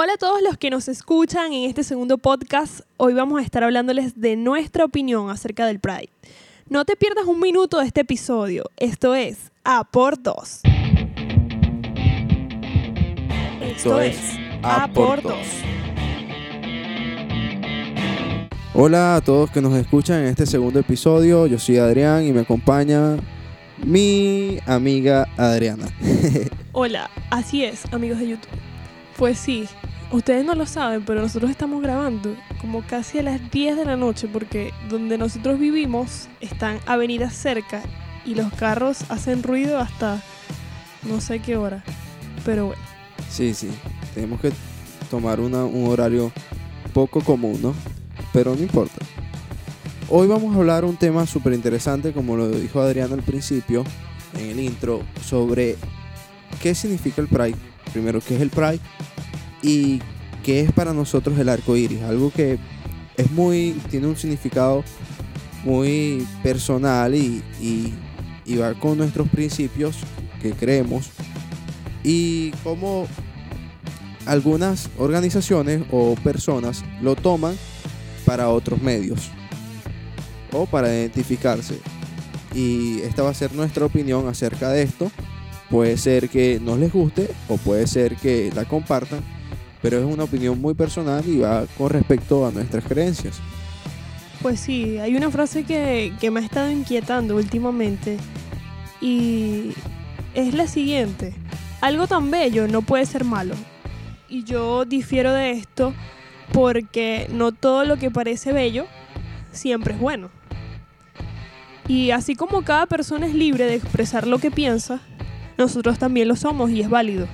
Hola a todos los que nos escuchan en este segundo podcast. Hoy vamos a estar hablándoles de nuestra opinión acerca del Pride. No te pierdas un minuto de este episodio. Esto es A por Dos. Esto es A por Dos. Hola a todos que nos escuchan en este segundo episodio. Yo soy Adrián y me acompaña mi amiga Adriana. Hola, así es, amigos de YouTube. Pues sí, ustedes no lo saben, pero nosotros estamos grabando como casi a las 10 de la noche porque donde nosotros vivimos están avenidas cerca y los carros hacen ruido hasta no sé qué hora. Pero bueno, Sí, sí, tenemos que tomar una- un horario poco común, ¿no? Pero no importa. Hoy vamos a hablar un tema súper interesante, como lo dijo Adriana al principio, en el intro, sobre qué significa el Pride. Primero, qué es el Pride y qué es para nosotros el arco iris. Algo que es muy, tiene un significado muy personal y, y- va con nuestros principios que creemos y cómo algunas organizaciones o personas lo toman para otros medios o para identificarse. Y esta va a ser nuestra opinión acerca de esto. Puede ser que no les guste o puede ser que la compartan, pero es una opinión muy personal y va con respecto a nuestras creencias. pues sí, hay una frase que, que me ha estado inquietando últimamente y es la siguiente. Algo tan bello no puede ser malo. Y yo difiero de esto porque no todo lo que parece bello siempre es bueno. Y así como cada persona es libre de expresar lo que piensa, nosotros también lo somos y es válido.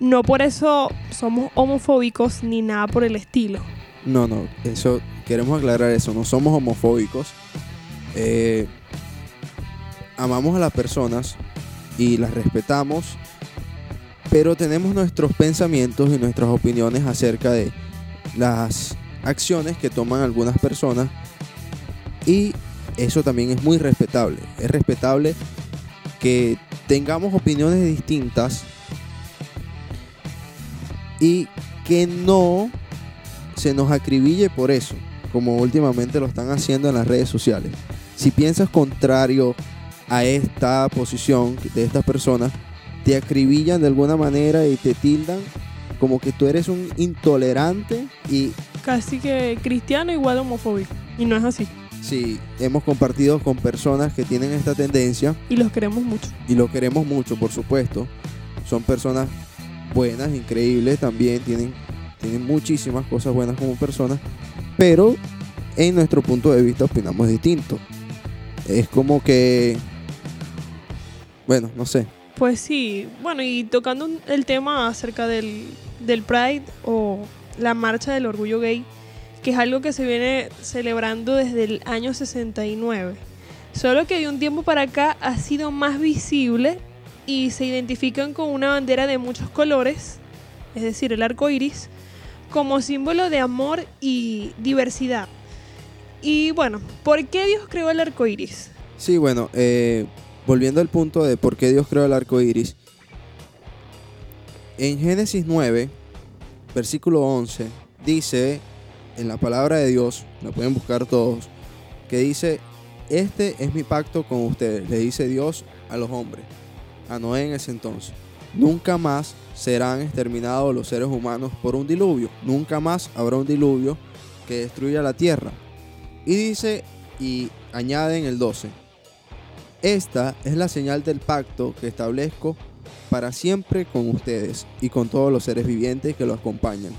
No por eso somos homofóbicos ni nada por el estilo. No, no, eso queremos aclarar eso, no somos homofóbicos. Eh, amamos a las personas y las respetamos, pero tenemos nuestros pensamientos y nuestras opiniones acerca de las acciones que toman algunas personas y eso también es muy respetable. Es respetable que tengamos opiniones distintas y que no se nos acribille por eso, como últimamente lo están haciendo en las redes sociales. Si piensas contrario a esta posición de estas personas, te acribillan de alguna manera y te tildan como que tú eres un intolerante y Casi que cristiano igual homofóbico. Y no es así. si hemos compartido con personas que tienen esta tendencia Y los queremos mucho. y lo queremos mucho, por supuesto. Son personas buenas, increíbles, también tienen, tienen muchísimas cosas buenas como personas, pero en nuestro punto de vista opinamos distinto. Es como que, bueno, no sé, Pues sí, bueno, y tocando el tema acerca del, del Pride o la marcha del orgullo gay, que es algo que se viene celebrando desde el año 69. Solo que de un tiempo para acá ha sido más visible y se identifican con una bandera de muchos colores, es decir, el arco iris, como símbolo de amor y diversidad. Y bueno, ¿por qué Dios creó el arco iris? Sí, bueno, eh, volviendo al punto de por qué Dios creó el arco iris. En Génesis 9, versículo 11, dice en la palabra de Dios, lo pueden buscar todos, que dice: Este es mi pacto con ustedes, le dice Dios a los hombres, a Noé en ese entonces. Nunca más serán exterminados los seres humanos por un diluvio. Nunca más habrá un diluvio que destruya la tierra. Y dice, y añade en el 12, esta es la señal del pacto que establezco para siempre con ustedes y con todos los seres vivientes que lo acompañan.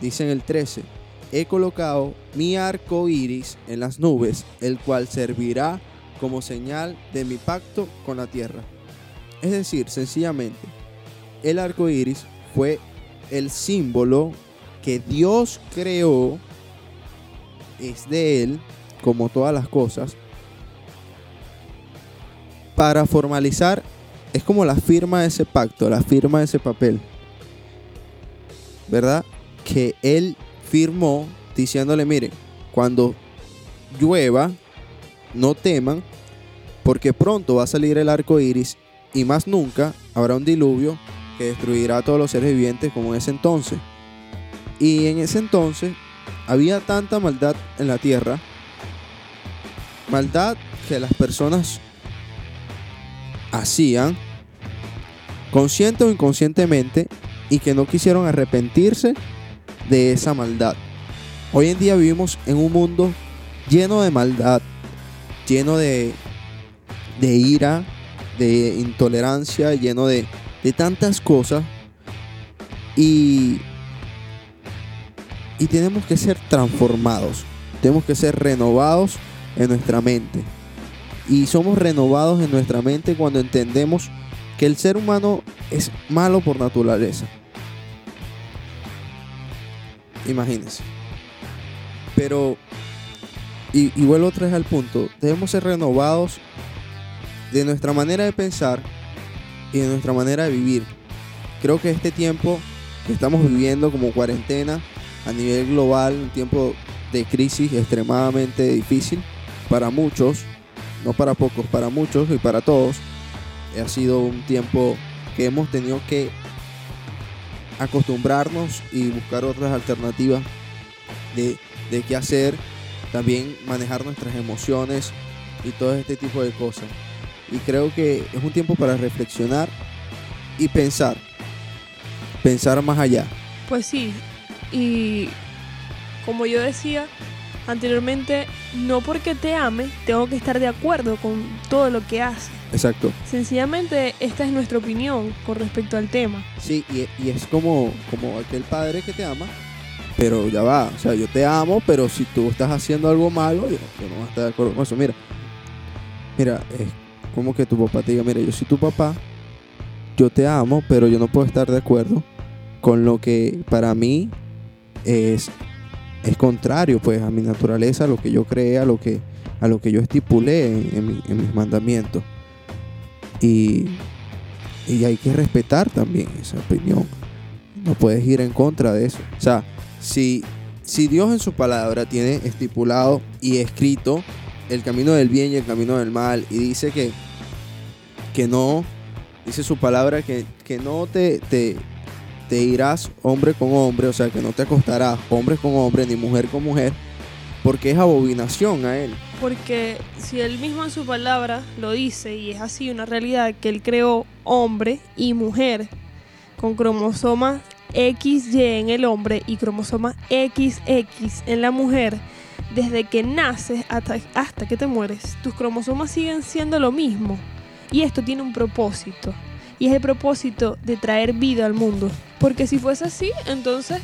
Dice en el 13, he colocado mi arco iris en las nubes, el cual servirá como señal de mi pacto con la tierra. Es decir, sencillamente, el arco iris fue el símbolo que Dios creó, es de Él, como todas las cosas, para formalizar, es como la firma de ese pacto, la firma de ese papel, ¿verdad? Que Él firmó diciéndole, mire, cuando llueva, no teman, porque pronto va a salir el arco iris y más nunca habrá un diluvio que destruirá a todos los seres vivientes como en ese entonces. Y en ese entonces había tanta maldad en la tierra, maldad que las personas hacían consciente o inconscientemente y que no quisieron arrepentirse de esa maldad. Hoy en día vivimos en un mundo lleno de maldad, lleno de, de ira, de intolerancia, lleno de, de tantas cosas. Y, y tenemos que ser transformados, tenemos que ser renovados en nuestra mente. Y somos renovados en nuestra mente cuando entendemos que el ser humano es malo por naturaleza. Imagínense. Pero, y, y vuelvo otra vez al punto, debemos ser renovados de nuestra manera de pensar y de nuestra manera de vivir. Creo que este tiempo que estamos viviendo como cuarentena a nivel global, un tiempo de crisis extremadamente difícil para muchos, no para pocos, para muchos y para todos, ha sido un tiempo que hemos tenido que acostumbrarnos y buscar otras alternativas de, de qué hacer, también manejar nuestras emociones y todo este tipo de cosas. Y creo que es un tiempo para reflexionar y pensar, pensar más allá. Pues sí, y como yo decía anteriormente, no porque te ame, tengo que estar de acuerdo con todo lo que hace. Exacto. Sencillamente, esta es nuestra opinión con respecto al tema. Sí, y, y es como, como aquel padre que te ama, pero ya va, o sea, yo te amo, pero si tú estás haciendo algo malo, yo, yo no voy a estar de acuerdo con eso. Mira, mira, es como que tu papá te diga, mira, yo soy tu papá, yo te amo, pero yo no puedo estar de acuerdo con lo que para mí es, es contrario pues a mi naturaleza, a lo que yo creé, a lo que, a lo que yo estipulé en, en mi- en mis mandamientos. Y, y hay que respetar también esa opinión. No puedes ir en contra de eso. O sea, si, si Dios en su palabra tiene estipulado y escrito el camino del bien y el camino del mal y dice que, que no, dice su palabra que, que no te, te, te irás hombre con hombre, o sea, que no te acostarás hombre con hombre ni mujer con mujer, porque es abominación a él. Porque si él mismo en su palabra lo dice y es así una realidad que él creó hombre y mujer con cromosomas XY en el hombre y cromosomas XX en la mujer, desde que naces hasta, hasta que te mueres, tus cromosomas siguen siendo lo mismo. Y esto tiene un propósito. Y es el propósito de traer vida al mundo. Porque si fuese así, entonces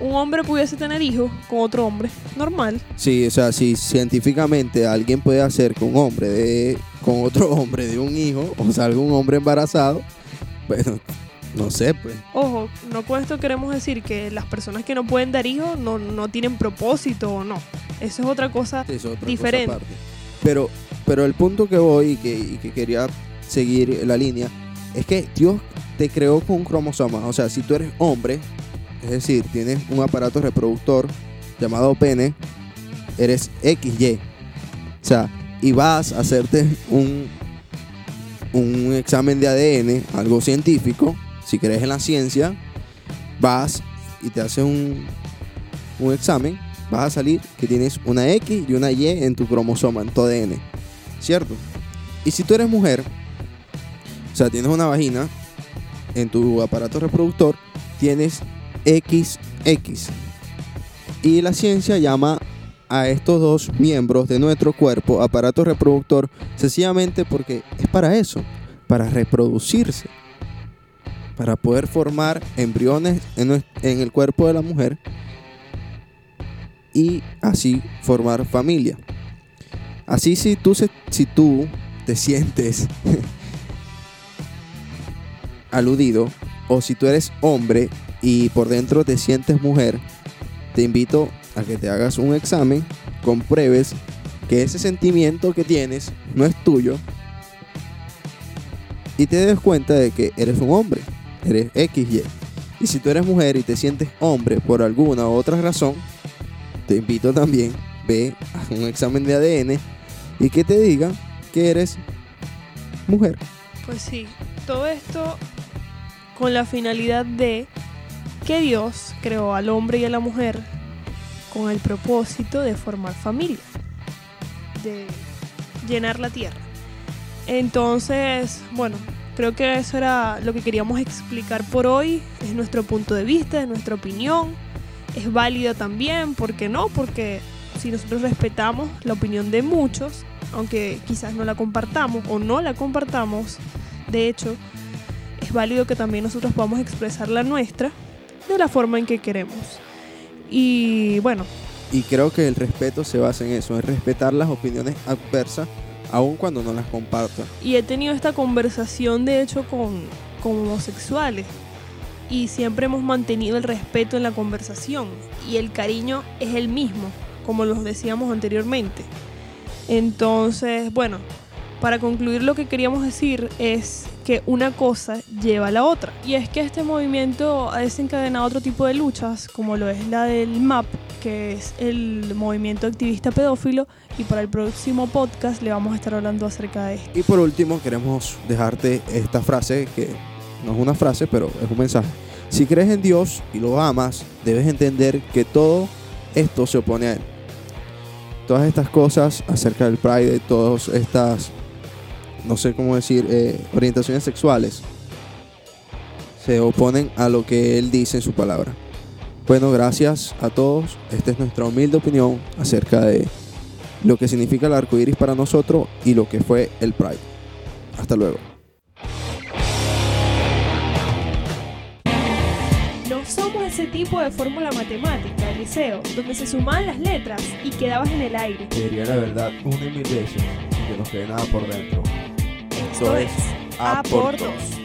un hombre pudiese tener hijos con otro hombre. Normal. Sí, o sea, si científicamente alguien puede hacer que un hombre de, con otro hombre de un hijo o salga un hombre embarazado, bueno, no sé, pues. Ojo, no con esto queremos decir que las personas que no pueden dar hijos no, no tienen propósito o no. Eso es otra cosa. es otra cosa Diferente. Pero, pero el punto que voy y que, y que quería seguir la línea es que Dios te creó con un cromosoma. O sea, si tú eres hombre, es decir, tienes un aparato reproductor llamado pene, eres XY. O sea, y vas a hacerte un, un examen de ADN, algo científico, si crees en la ciencia, vas y te haces un, un examen, vas a salir que tienes una X y una Y en tu cromosoma, en tu ADN. ¿Cierto? Y si tú eres mujer, o sea, tienes una vagina, en tu aparato reproductor tienes XX. Y la ciencia llama a estos dos miembros de nuestro cuerpo, aparato reproductor, sencillamente porque es para eso, para reproducirse, para poder formar embriones en, el cuerpo de la mujer y así formar familia. Así si tú, si tú te sientes aludido o si tú eres hombre y por dentro te sientes mujer, te invito a que te hagas un examen, compruebes que ese sentimiento que tienes no es tuyo y te des cuenta de que eres un hombre, eres XY. Y si tú eres mujer y te sientes hombre por alguna u otra razón, te invito también, ve a un examen de ADN y que te diga que eres mujer. Pues sí, todo esto con la finalidad de que Dios creó al hombre y a la mujer con el propósito de formar familia, de llenar la tierra. Entonces, bueno, creo que eso era lo que queríamos explicar por hoy. Es nuestro punto de vista, es nuestra opinión. Es válida también, ¿por qué no? Porque si nosotros respetamos la opinión de muchos, aunque quizás no la compartamos o no la compartamos, de hecho, es válido que también nosotros podamos expresar la nuestra de la forma en que queremos. Y bueno. Y creo que el respeto se basa en eso, en respetar las opiniones adversas aun cuando no las comparto. Y he tenido esta conversación, de hecho, con, homosexuales. Y siempre hemos mantenido el respeto en la conversación. Y el cariño es el mismo, como los decíamos anteriormente. Entonces, bueno, para concluir lo que queríamos decir es que una cosa lleva a la otra. Y es que este movimiento ha desencadenado otro tipo de luchas, como lo es la del MAP, que es el movimiento activista pedófilo, y para el próximo podcast le vamos a estar hablando acerca de esto. Y por último, queremos dejarte esta frase, que no es una frase, pero es un mensaje. Si crees en Dios y lo amas, debes entender que todo esto se opone a Él. Todas estas cosas acerca del Pride, todas estas, no sé cómo decir, eh, orientaciones sexuales, se oponen a lo que Él dice en su palabra. Bueno, gracias a todos. Esta es nuestra humilde opinión acerca de lo que significa el arco iris para nosotros y lo que fue el Pride. Hasta luego. Ese tipo de fórmula matemática, Eliseo, donde se sumaban las letras y quedabas en el aire. Te diría la verdad una y mil veces que no quede nada por dentro. Esto, es A por dos.